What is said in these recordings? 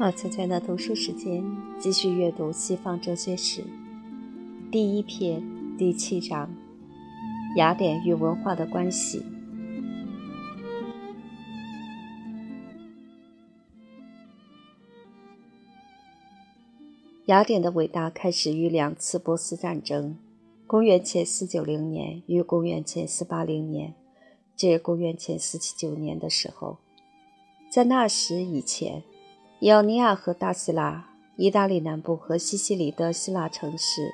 二次元的读书时间，继续阅读西方哲学史第一篇第七章：雅典与文化的关系。雅典的伟大开始于两次波斯战争，公元前四九零年与公元前四八零年至公元前四七九年的时候，在那时以前。伊奥尼亚和大希腊，意大利南部和西西里的希腊城市，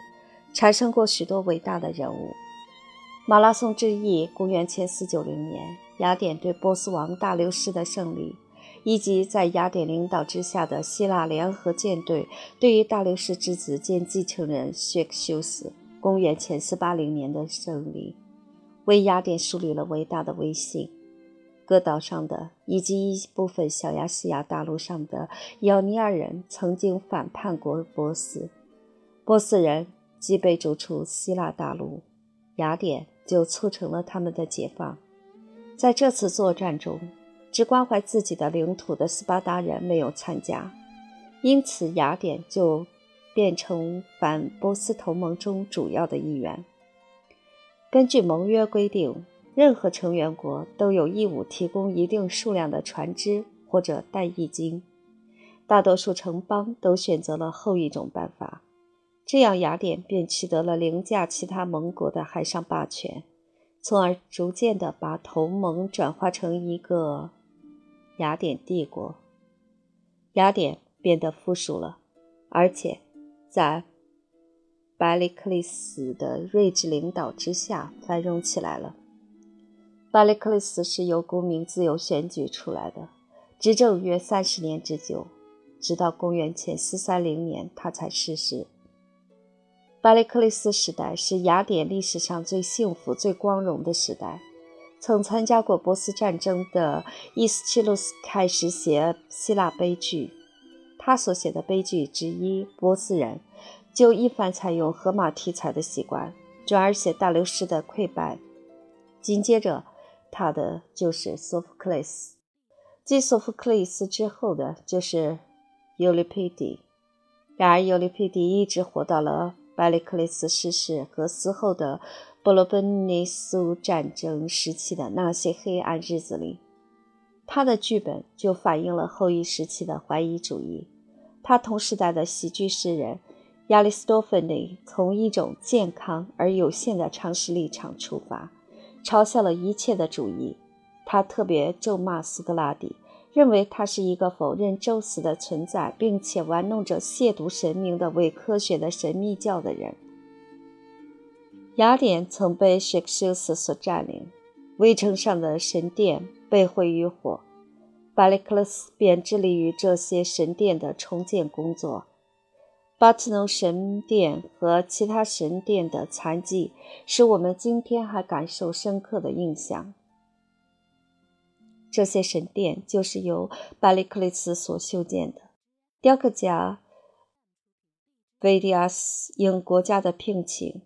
产生过许多伟大的人物。马拉松之役，公元前490年，雅典对波斯王大流士的胜利，以及在雅典领导之下的希腊联合舰队对于大流士之子兼继承人薛克修斯，公元前480年的胜利，为雅典树立了伟大的威信。各岛上的以及一部分小亚细亚大陆上的伊奥尼亚人曾经反叛过波斯，波斯人即被逐出希腊大陆，雅典就促成了他们的解放。在这次作战中，只关怀自己的领土的斯巴达人没有参加，因此雅典就变成反波斯同盟中主要的一员。根据盟约规定。任何成员国都有义务提供一定数量的船只或者带役金，大多数城邦都选择了后一种办法，这样雅典便取得了凌驾其他盟国的海上霸权，从而逐渐地把同盟转化成一个雅典帝国。雅典变得富庶了，而且在百里克利斯的睿智领导之下繁荣起来了。巴里克利斯是由公民自由选举出来的，执政约三十年之久，直到公元前四三零年他才逝世。巴里克利斯时代是雅典历史上最幸福、最光荣的时代。曾参加过波斯战争的伊斯奇鲁斯开始写希腊悲剧，他所写的悲剧之一《波斯人》就一反采用荷马题材的习惯，转而写大流士的溃败。紧接着。他的就是索福克勒斯，继索福克勒斯之后的就是尤利佩迪。然而，尤利佩迪一直活到了百里克勒斯逝世和死后的伯罗奔尼苏战争时期的那些黑暗日子里。他的剧本就反映了后一时期的怀疑主义。他同时代的喜剧诗人亚里士多芬尼从一种健康而有限的常识立场出发。嘲笑了一切的主义，他特别咒骂苏格拉底，认为他是一个否认宙斯的存在，并且玩弄着亵渎神明的伪科学的神秘教的人。雅典曾被薛克修斯所占领，卫城上的神殿被毁于火，巴里克勒斯便致力于这些神殿的重建工作。巴特农神殿和其他神殿的残迹，使我们今天还感受深刻的印象。这些神殿就是由巴里克利斯所修建的。雕刻家维迪亚斯应国家的聘请，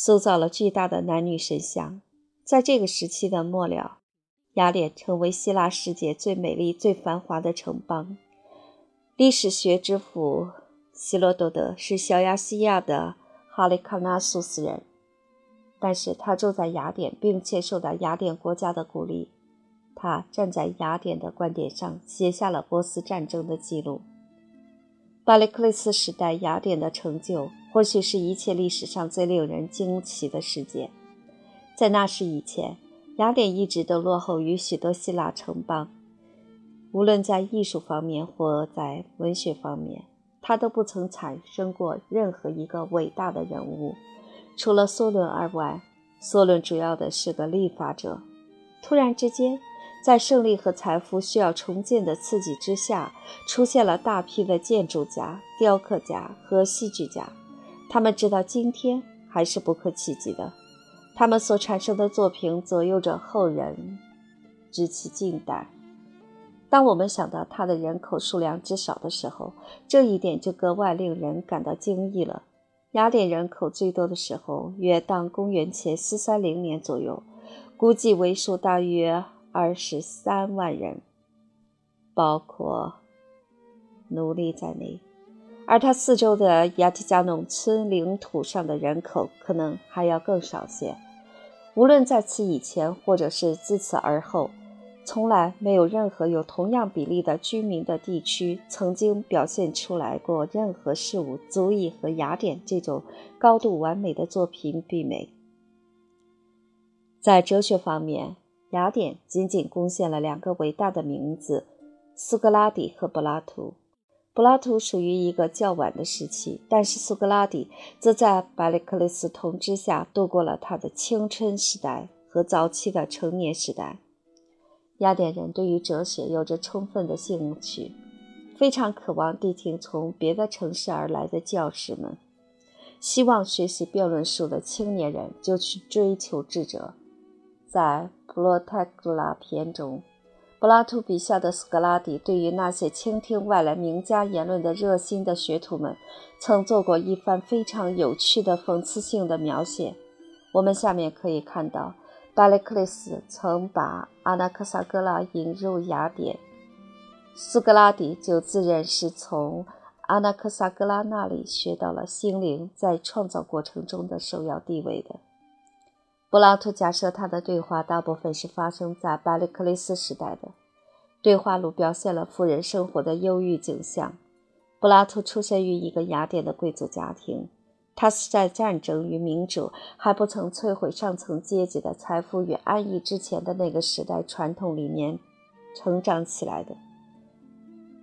塑造了巨大的男女神像。在这个时期的末了，雅典成为希腊世界最美丽、最繁华的城邦。历史学之父。希罗多德是小亚细亚的哈利卡纳苏斯人，但是他住在雅典，并且受到雅典国家的鼓励。他站在雅典的观点上，写下了波斯战争的记录。巴里克利斯时代雅典的成就，或许是一切历史上最令人惊奇的事件。在那时以前，雅典一直都落后于许多希腊城邦，无论在艺术方面或在文学方面。他都不曾产生过任何一个伟大的人物，除了梭伦而外。梭伦主要的是个立法者。突然之间，在胜利和财富需要重建的刺激之下，出现了大批的建筑家、雕刻家和戏剧家。他们直到今天还是不可企及的。他们所产生的作品左右着后人，至其近代。当我们想到它的人口数量之少的时候，这一点就格外令人感到惊异了。雅典人口最多的时候，约当公元前四三零年左右，估计为数大约二十三万人，包括奴隶在内。而它四周的亚提加农村领土上的人口可能还要更少些。无论在此以前，或者是自此而后。从来没有任何有同样比例的居民的地区曾经表现出来过任何事物足以和雅典这种高度完美的作品媲美。在哲学方面，雅典仅仅贡献了两个伟大的名字：苏格拉底和柏拉图。柏拉图属于一个较晚的时期，但是苏格拉底则在百里克利斯统治下度过了他的青春时代和早期的成年时代。雅典人对于哲学有着充分的兴趣，非常渴望谛听从别的城市而来的教师们。希望学习辩论术的青年人就去追求智者。在《普罗泰戈拉篇》中，柏拉图笔下的苏格拉底对于那些倾听外来名家言论的热心的学徒们，曾做过一番非常有趣的讽刺性的描写。我们下面可以看到。巴雷克利斯曾把阿纳克萨格拉引入雅典，苏格拉底就自认是从阿纳克萨格拉那里学到了心灵在创造过程中的首要地位的。柏拉图假设他的对话大部分是发生在巴雷克利斯时代的。对话录表现了富人生活的忧郁景象。柏拉图出生于一个雅典的贵族家庭。他是在战争与民主还不曾摧毁上层阶级的财富与安逸之前的那个时代传统里面成长起来的。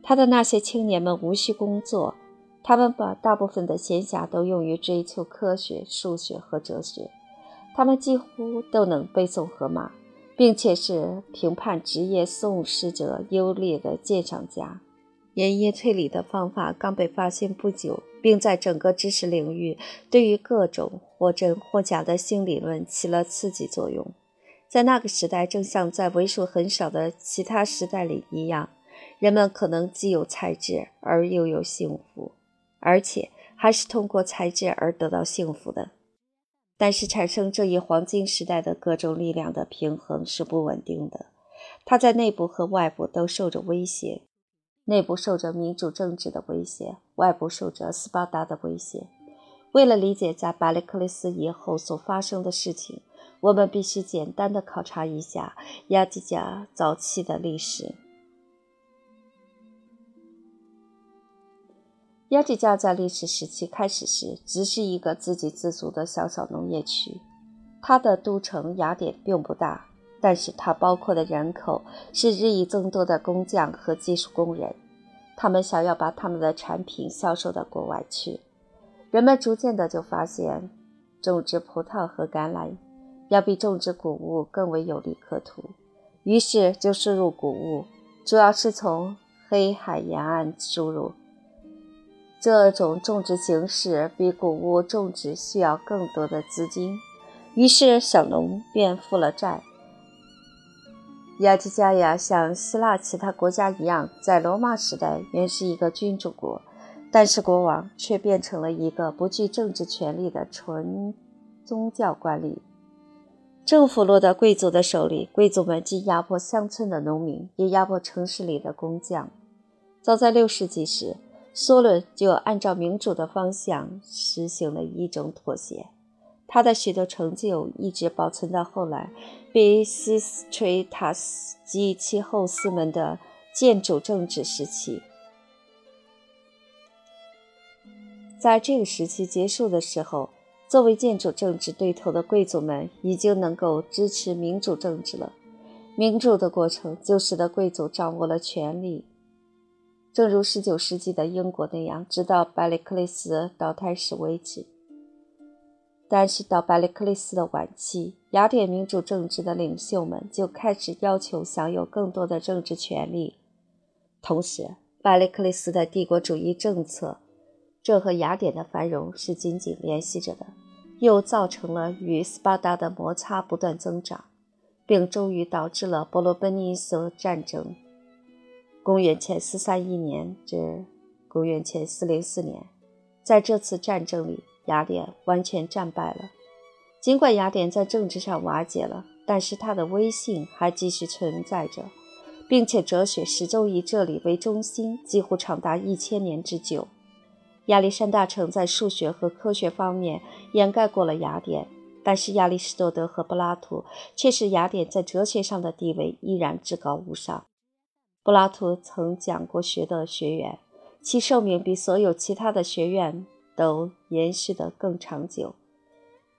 他的那些青年们无需工作，他们把大部分的闲暇都用于追求科学、数学和哲学。他们几乎都能背诵荷马，并且是评判职业诵诗者优劣的鉴赏家。盐液推理的方法刚被发现不久，并在整个知识领域对于各种或真或假的新理论起了刺激作用。在那个时代，正像在为数很少的其他时代里一样，人们可能既有才智而又有幸福，而且还是通过才智而得到幸福的。但是，产生这一黄金时代的各种力量的平衡是不稳定的，它在内部和外部都受着威胁。内部受着民主政治的威胁，外部受着斯巴达的威胁。为了理解在巴里克利斯以后所发生的事情，我们必须简单的考察一下亚基加早期的历史。亚基加在历史时期开始时，只是一个自给自足的小小农业区，它的都城雅典并不大。但是它包括的人口是日益增多的工匠和技术工人，他们想要把他们的产品销售到国外去。人们逐渐的就发现，种植葡萄和橄榄要比种植谷物更为有利可图，于是就输入谷物，主要是从黑海沿岸输入。这种种植形式比谷物种植需要更多的资金，于是小农便负了债。亚提加亚像希腊其他国家一样，在罗马时代原是一个君主国，但是国王却变成了一个不具政治权力的纯宗教官吏。政府落到贵族的手里，贵族们既压迫乡村的农民，也压迫城市里的工匠。早在六世纪时，梭伦就按照民主的方向实行了一种妥协。他的许多成就一直保存到后来，比西斯垂塔斯及其后嗣们的建筑政治时期。在这个时期结束的时候，作为建筑政治对头的贵族们已经能够支持民主政治了。民主的过程就使得贵族掌握了权力，正如19世纪的英国那样，直到百里克利斯倒台时为止。但是到百里克利斯的晚期，雅典民主政治的领袖们就开始要求享有更多的政治权利。同时，百里克利斯的帝国主义政策，这和雅典的繁荣是紧紧联系着的，又造成了与斯巴达的摩擦不断增长，并终于导致了伯罗奔尼撒战争。公元前四三一年至公元前四零四年，在这次战争里，雅典完全战败了。尽管雅典在政治上瓦解了，但是它的威信还继续存在着，并且哲学始终以这里为中心，几乎长达一千年之久。亚历山大城在数学和科学方面掩盖过了雅典，但是亚里士多德和柏拉图却使雅典在哲学上的地位依然至高无上。柏拉图曾讲过学的学院，其寿命比所有其他的学院都延续得更长久。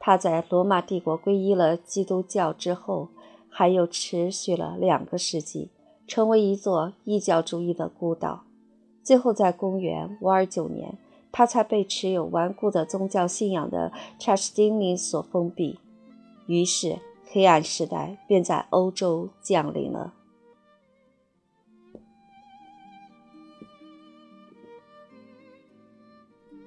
他在罗马帝国皈依了基督教之后，还有持续了两个世纪，成为一座异教主义的孤岛。最后，在公元五二九年，他才被持有顽固的宗教信仰的查士丁尼所封闭。于是，黑暗时代便在欧洲降临了。